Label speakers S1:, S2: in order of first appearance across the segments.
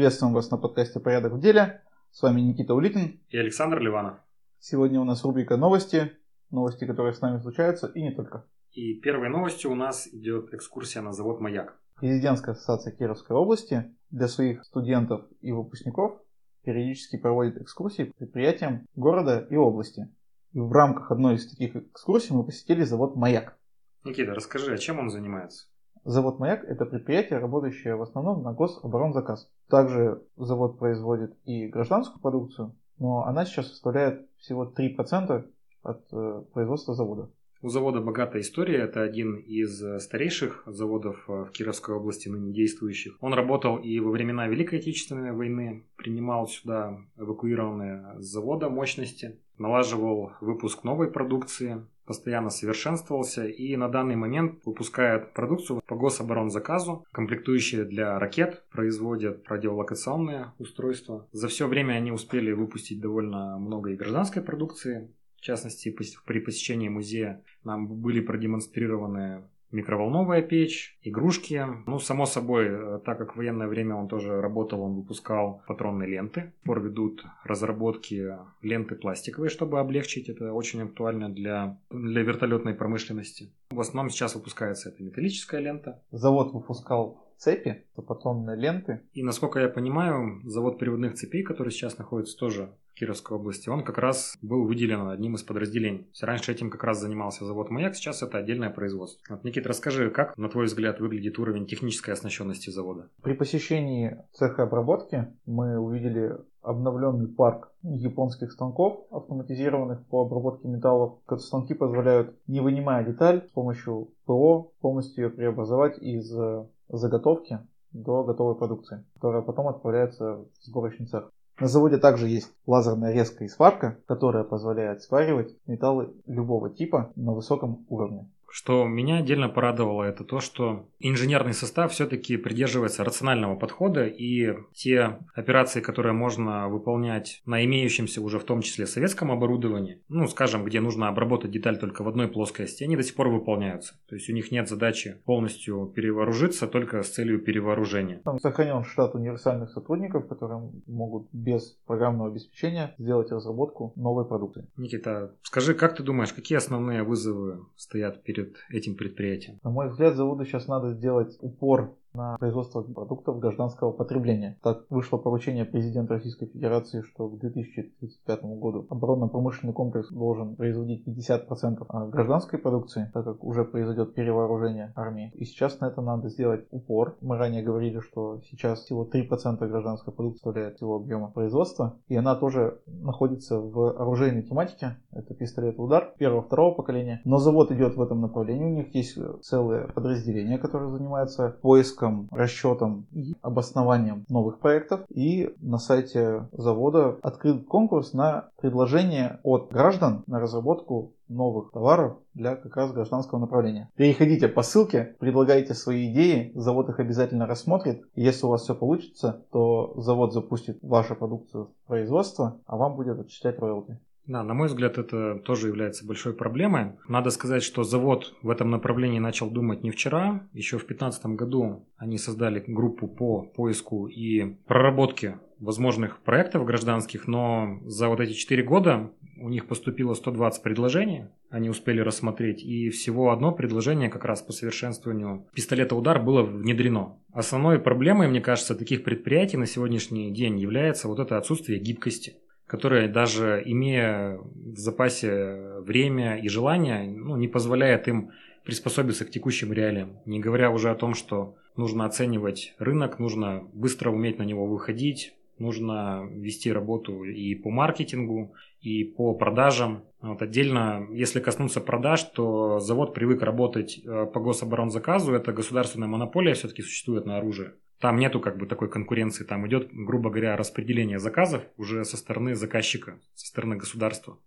S1: Приветствуем вас на подкасте «Порядок в деле». С вами Никита Улитин.
S2: И Александр Ливанов.
S1: Сегодня у нас рубрика «Новости». Новости, которые с нами случаются, и не только.
S2: И первой новостью у нас идет экскурсия на завод «Маяк».
S1: Президентская ассоциация Кировской области для своих студентов и выпускников периодически проводит экскурсии предприятиям города и области. И в рамках одной из таких экскурсий мы посетили завод «Маяк».
S2: Никита, расскажи, а чем он занимается?
S1: Завод «Маяк» – это предприятие, работающее в основном на гособоронзаказ. Также завод производит и гражданскую продукцию, но она сейчас составляет всего 3% от э, производства завода.
S2: У завода богатая история. Это один из старейших заводов э, в Кировской области, ныне действующих. Он работал и во времена Великой Отечественной войны, принимал сюда эвакуированные с завода мощности, налаживал выпуск новой продукции, постоянно совершенствовался и на данный момент выпускает продукцию по гособоронзаказу, комплектующие для ракет, производят радиолокационные устройства. За все время они успели выпустить довольно много и гражданской продукции, в частности, при посещении музея нам были продемонстрированы микроволновая печь, игрушки. Ну, само собой, э, так как в военное время он тоже работал, он выпускал патронные ленты. Пор ведут разработки ленты пластиковые, чтобы облегчить. Это очень актуально для, для вертолетной промышленности. В основном сейчас выпускается эта металлическая лента.
S1: Завод выпускал цепи, патронные ленты.
S2: И насколько я понимаю, завод переводных цепей, который сейчас находится тоже Кировской области, он как раз был выделен одним из подразделений. Раньше этим как раз занимался завод «Маяк», сейчас это отдельное производство. Вот, Никит, расскажи, как, на твой взгляд, выглядит уровень технической оснащенности завода?
S1: При посещении цеха обработки мы увидели обновленный парк японских станков, автоматизированных по обработке металлов. Станки позволяют, не вынимая деталь, с помощью ПО полностью ее преобразовать из заготовки до готовой продукции, которая потом отправляется в сборочный цех. На заводе также есть лазерная резка и сварка, которая позволяет сваривать металлы любого типа на высоком уровне.
S2: Что меня отдельно порадовало, это то, что инженерный состав все-таки придерживается рационального подхода, и те операции, которые можно выполнять на имеющемся уже в том числе советском оборудовании, ну, скажем, где нужно обработать деталь только в одной плоскости, они до сих пор выполняются. То есть у них нет задачи полностью перевооружиться только с целью перевооружения.
S1: Там сохранен штат универсальных сотрудников, которые могут без программного обеспечения сделать разработку новой продукции.
S2: Никита, скажи, как ты думаешь, какие основные вызовы стоят перед перед этим предприятием?
S1: На мой взгляд, заводу сейчас надо сделать упор на производство продуктов гражданского потребления. Так вышло поручение президента Российской Федерации, что к 2035 году оборонно-промышленный комплекс должен производить 50% гражданской продукции, так как уже произойдет перевооружение армии. И сейчас на это надо сделать упор. Мы ранее говорили, что сейчас всего 3% гражданской продукции составляет всего объема производства, и она тоже находится в оружейной тематике. Это пистолет-удар первого-второго поколения. Но завод идет в этом направлении. У них есть целые подразделения, которые занимаются поиском поиском, расчетом и обоснованием новых проектов. И на сайте завода открыт конкурс на предложение от граждан на разработку новых товаров для как раз гражданского направления. Переходите по ссылке, предлагайте свои идеи, завод их обязательно рассмотрит. Если у вас все получится, то завод запустит вашу продукцию в производство, а вам будет отчислять роялти.
S2: Да, на мой взгляд, это тоже является большой проблемой. Надо сказать, что завод в этом направлении начал думать не вчера. Еще в 2015 году они создали группу по поиску и проработке возможных проектов гражданских, но за вот эти 4 года у них поступило 120 предложений, они успели рассмотреть, и всего одно предложение как раз по совершенствованию пистолета удар было внедрено. Основной проблемой, мне кажется, таких предприятий на сегодняшний день является вот это отсутствие гибкости которая даже имея в запасе время и желание, ну, не позволяет им приспособиться к текущим реалиям. Не говоря уже о том, что нужно оценивать рынок, нужно быстро уметь на него выходить, нужно вести работу и по маркетингу, и по продажам. Вот отдельно, если коснуться продаж, то завод привык работать э, по гособоронзаказу, это государственная монополия все-таки существует на оружие. Там нету как бы такой конкуренции, там идет, грубо говоря, распределение заказов уже со стороны заказчика, со стороны государства.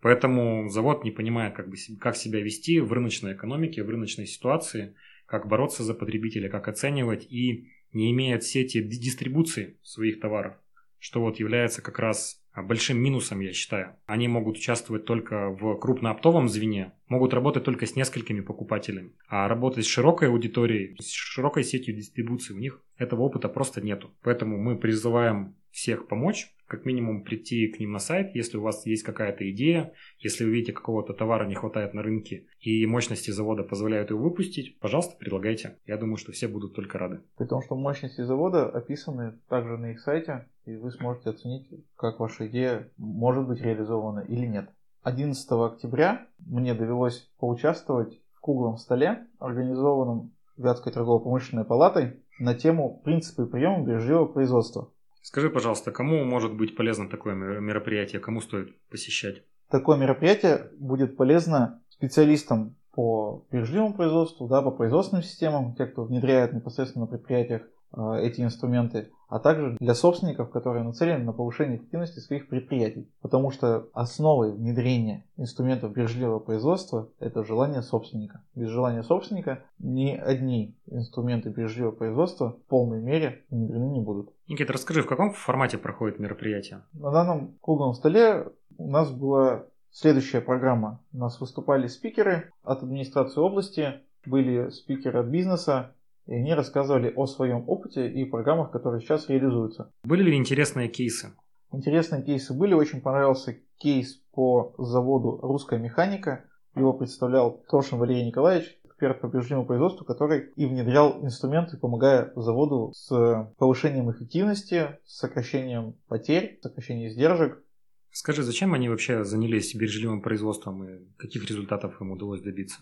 S2: Поэтому завод не понимает, как, бы, как себя вести в рыночной экономике, в рыночной ситуации, как бороться за потребителя, как оценивать и не имеет сети дистрибуции своих товаров, что вот является как раз большим минусом, я считаю. Они могут участвовать только в крупнооптовом звене, могут работать только с несколькими покупателями. А работать с широкой аудиторией, с широкой сетью дистрибуции у них этого опыта просто нету. Поэтому мы призываем всех помочь, как минимум прийти к ним на сайт, если у вас есть какая-то идея, если вы видите какого-то товара не хватает на рынке и мощности завода позволяют его выпустить, пожалуйста, предлагайте. Я думаю, что все будут только рады.
S1: При том, что мощности завода описаны также на их сайте, и вы сможете оценить, как ваша идея может быть реализована или нет. 11 октября мне довелось поучаствовать в круглом столе, организованном Вятской торгово-промышленной палатой на тему «Принципы приема бережливого производства».
S2: Скажи, пожалуйста, кому может быть полезно такое мероприятие, кому стоит посещать?
S1: Такое мероприятие будет полезно специалистам по бережливому производству, да, по производственным системам, те, кто внедряет непосредственно на предприятиях эти инструменты, а также для собственников, которые нацелены на повышение эффективности своих предприятий. Потому что основой внедрения инструментов бережливого производства – это желание собственника. Без желания собственника ни одни инструменты бережливого производства в полной мере внедрены не будут.
S2: Никита, расскажи, в каком формате проходит мероприятие?
S1: На данном круглом столе у нас была следующая программа. У нас выступали спикеры от администрации области, были спикеры от бизнеса, и они рассказывали о своем опыте и программах, которые сейчас реализуются.
S2: Были ли интересные кейсы?
S1: Интересные кейсы были. Очень понравился кейс по заводу «Русская механика». Его представлял Трошин Валерий Николаевич эксперт по биржевому производству, который и внедрял инструменты, помогая заводу с повышением эффективности, с сокращением потерь, сокращением издержек.
S2: Скажи, зачем они вообще занялись биржевым производством и каких результатов им удалось добиться?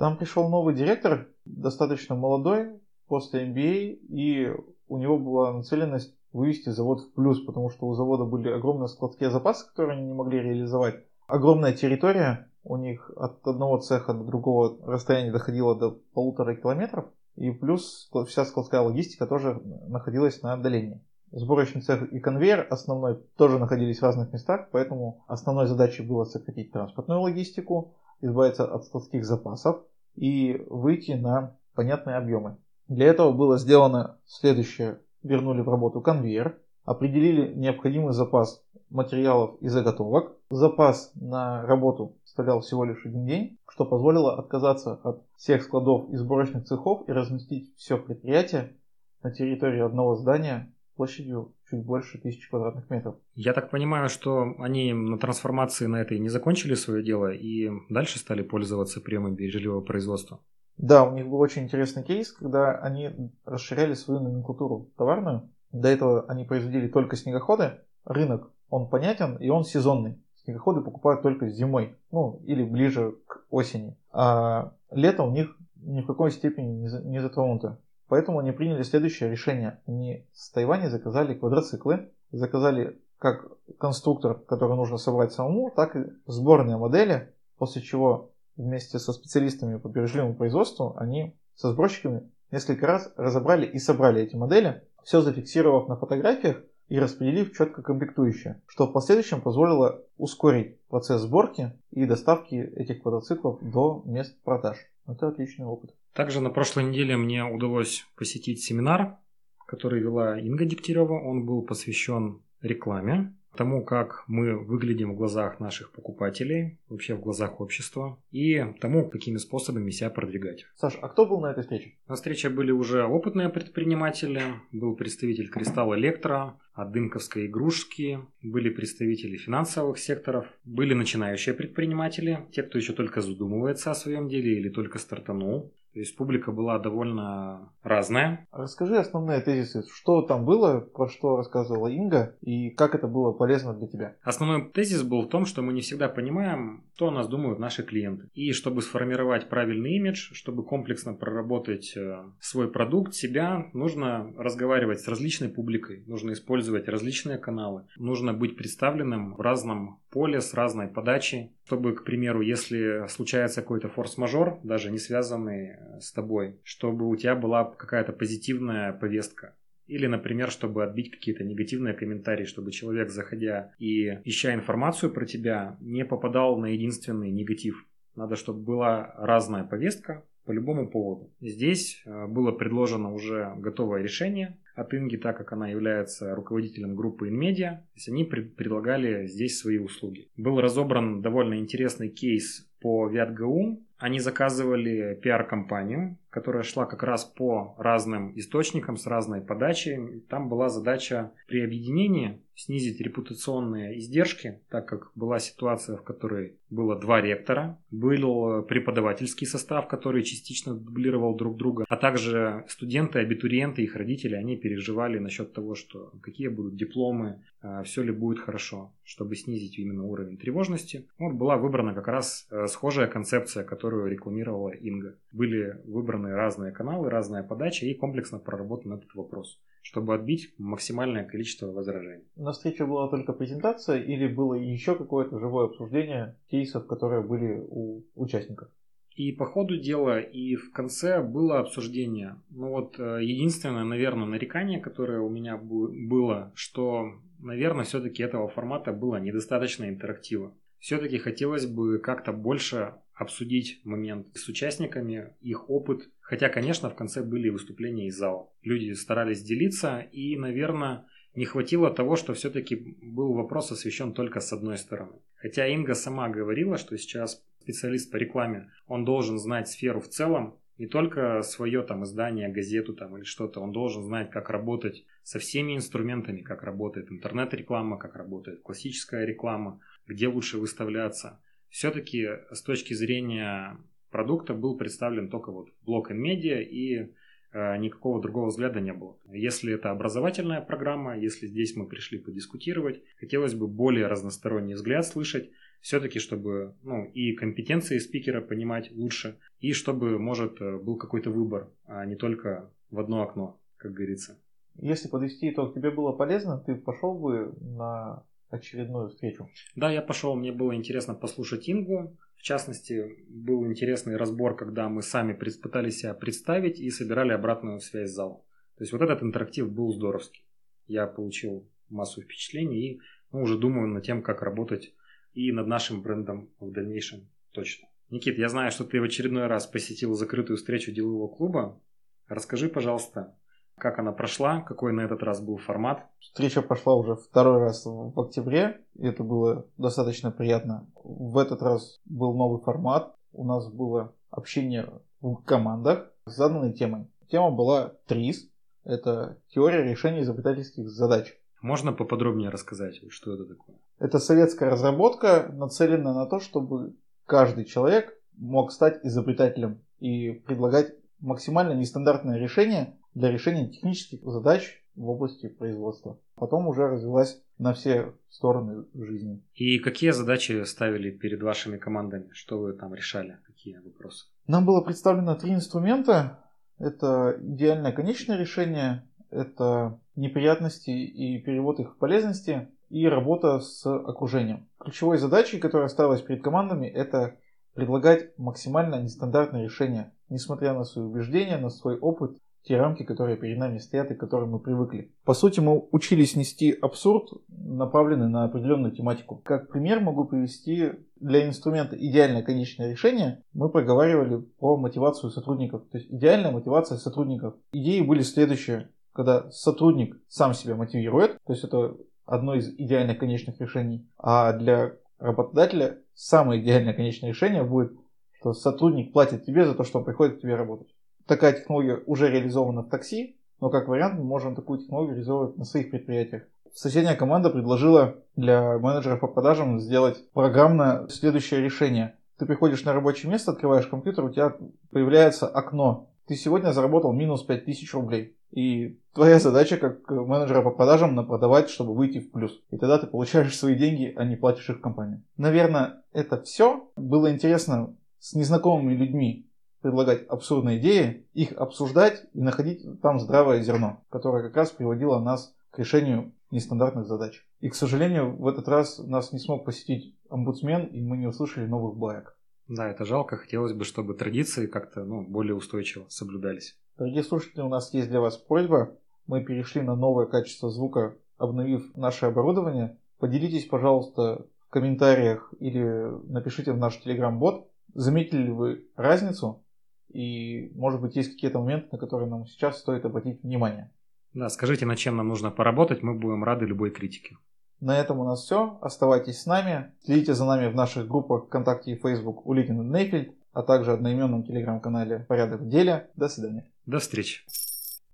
S1: Там пришел новый директор, достаточно молодой, после MBA, и у него была нацеленность вывести завод в плюс, потому что у завода были огромные складские запасы, которые они не могли реализовать. Огромная территория, у них от одного цеха до другого расстояние доходило до полутора километров, и плюс вся складская логистика тоже находилась на отдалении. Сборочный цех и конвейер основной тоже находились в разных местах, поэтому основной задачей было сократить транспортную логистику, избавиться от складских запасов и выйти на понятные объемы. Для этого было сделано следующее. Вернули в работу конвейер, определили необходимый запас материалов и заготовок. Запас на работу составлял всего лишь один день, что позволило отказаться от всех складов и сборочных цехов и разместить все предприятие на территории одного здания площадью чуть больше тысячи квадратных метров.
S2: Я так понимаю, что они на трансформации на этой не закончили свое дело и дальше стали пользоваться приемом бережливого производства.
S1: Да, у них был очень интересный кейс, когда они расширяли свою номенклатуру товарную. До этого они производили только снегоходы. Рынок, он понятен и он сезонный. Снегоходы покупают только зимой, ну или ближе к осени. А лето у них ни в какой степени не затронуто. Поэтому они приняли следующее решение. Они с Тайваня заказали квадроциклы, заказали как конструктор, который нужно собрать самому, так и сборные модели, после чего вместе со специалистами по бережливому производству они со сборщиками несколько раз разобрали и собрали эти модели, все зафиксировав на фотографиях и распределив четко комплектующие, что в последующем позволило ускорить процесс сборки и доставки этих квадроциклов до мест продаж. Это отличный опыт.
S2: Также на прошлой неделе мне удалось посетить семинар, который вела Инга Дегтярева. Он был посвящен рекламе тому, как мы выглядим в глазах наших покупателей, вообще в глазах общества, и тому, какими способами себя продвигать.
S1: Саш, а кто был на этой встрече?
S2: На встрече были уже опытные предприниматели, был представитель Кристалл Электро, от Дымковской игрушки, были представители финансовых секторов, были начинающие предприниматели, те, кто еще только задумывается о своем деле или только стартанул, то есть публика была довольно разная.
S1: Расскажи основные тезисы. Что там было, про что рассказывала Инга, и как это было полезно для тебя?
S2: Основной тезис был в том, что мы не всегда понимаем, что о нас думают наши клиенты. И чтобы сформировать правильный имидж, чтобы комплексно проработать э, свой продукт, себя, нужно разговаривать с различной публикой, нужно использовать различные каналы, нужно быть представленным в разном поле с разной подачей, чтобы, к примеру, если случается какой-то форс-мажор, даже не связанный с тобой, чтобы у тебя была какая-то позитивная повестка. Или, например, чтобы отбить какие-то негативные комментарии, чтобы человек, заходя и ища информацию про тебя, не попадал на единственный негатив. Надо, чтобы была разная повестка, по любому поводу. Здесь э, было предложено уже готовое решение от Инги, так как она является руководителем группы InMedia. То есть они пред- предлагали здесь свои услуги. Был разобран довольно интересный кейс по ВятГУ. Они заказывали пиар-компанию, которая шла как раз по разным источникам с разной подачей. Там была задача при объединении снизить репутационные издержки, так как была ситуация, в которой было два ректора, был преподавательский состав, который частично дублировал друг друга, а также студенты, абитуриенты, их родители, они переживали насчет того, что какие будут дипломы, а, все ли будет хорошо, чтобы снизить именно уровень тревожности. Вот была выбрана как раз э, схожая концепция, которую рекламировала Инга. Были выбраны разные каналы, разная подача и комплексно проработан этот вопрос чтобы отбить максимальное количество возражений.
S1: На встрече была только презентация или было еще какое-то живое обсуждение кейсов, которые были у участников?
S2: И по ходу дела, и в конце было обсуждение. Ну вот э, единственное, наверное, нарекание, которое у меня было, что, наверное, все-таки этого формата было недостаточно интерактива. Все-таки хотелось бы как-то больше обсудить момент с участниками, их опыт. Хотя, конечно, в конце были выступления из зала. Люди старались делиться, и, наверное, не хватило того, что все-таки был вопрос освещен только с одной стороны. Хотя Инга сама говорила, что сейчас специалист по рекламе, он должен знать сферу в целом, не только свое там издание, газету там или что-то, он должен знать, как работать со всеми инструментами, как работает интернет-реклама, как работает классическая реклама, где лучше выставляться все-таки с точки зрения продукта был представлен только вот блок NMedia и э, никакого другого взгляда не было. Если это образовательная программа, если здесь мы пришли подискутировать, хотелось бы более разносторонний взгляд слышать, все-таки чтобы ну, и компетенции спикера понимать лучше, и чтобы, может, э, был какой-то выбор, а не только в одно окно, как говорится.
S1: Если подвести итог, тебе было полезно, ты пошел бы на очередную встречу.
S2: Да, я пошел, мне было интересно послушать Ингу. В частности, был интересный разбор, когда мы сами пытались себя представить и собирали обратную связь с залом. То есть вот этот интерактив был здоровский. Я получил массу впечатлений и ну, уже думаю над тем, как работать и над нашим брендом в дальнейшем точно. Никит, я знаю, что ты в очередной раз посетил закрытую встречу делового клуба. Расскажи, пожалуйста, как она прошла? Какой на этот раз был формат?
S1: Встреча прошла уже второй раз в октябре. И это было достаточно приятно. В этот раз был новый формат. У нас было общение в командах с заданной темой. Тема была ТРИС. Это теория решения изобретательских задач.
S2: Можно поподробнее рассказать, что это такое?
S1: Это советская разработка, нацеленная на то, чтобы каждый человек мог стать изобретателем и предлагать максимально нестандартное решение для решения технических задач в области производства. Потом уже развилась на все стороны жизни.
S2: И какие задачи ставили перед вашими командами? Что вы там решали? Какие вопросы?
S1: Нам было представлено три инструмента. Это идеальное конечное решение, это неприятности и перевод их в полезности, и работа с окружением. Ключевой задачей, которая ставилась перед командами, это предлагать максимально нестандартные решения, несмотря на свои убеждения, на свой опыт те рамки, которые перед нами стоят и к которым мы привыкли. По сути, мы учились нести абсурд, направленный на определенную тематику. Как пример могу привести для инструмента идеальное конечное решение. Мы проговаривали про мотивацию сотрудников. То есть идеальная мотивация сотрудников. Идеи были следующие. Когда сотрудник сам себя мотивирует, то есть это одно из идеальных конечных решений, а для работодателя самое идеальное конечное решение будет, что сотрудник платит тебе за то, что он приходит к тебе работать такая технология уже реализована в такси, но как вариант мы можем такую технологию реализовывать на своих предприятиях. Соседняя команда предложила для менеджеров по продажам сделать программное следующее решение. Ты приходишь на рабочее место, открываешь компьютер, у тебя появляется окно. Ты сегодня заработал минус 5000 рублей. И твоя задача как менеджера по продажам на продавать, чтобы выйти в плюс. И тогда ты получаешь свои деньги, а не платишь их компании. Наверное, это все. Было интересно с незнакомыми людьми предлагать абсурдные идеи, их обсуждать и находить там здравое зерно, которое как раз приводило нас к решению нестандартных задач. И, к сожалению, в этот раз нас не смог посетить омбудсмен, и мы не услышали новых баек.
S2: Да, это жалко. Хотелось бы, чтобы традиции как-то ну, более устойчиво соблюдались.
S1: Дорогие слушатели, у нас есть для вас просьба. Мы перешли на новое качество звука, обновив наше оборудование. Поделитесь, пожалуйста, в комментариях или напишите в наш телеграм-бот, заметили ли вы разницу И, может быть, есть какие-то моменты, на которые нам сейчас стоит обратить внимание.
S2: Да, скажите, над чем нам нужно поработать, мы будем рады любой критике.
S1: На этом у нас все. Оставайтесь с нами. Следите за нами в наших группах ВКонтакте и Facebook Улитин и Нейфельд, а также одноименном телеграм-канале «Порядок в деле». До свидания.
S2: До встречи.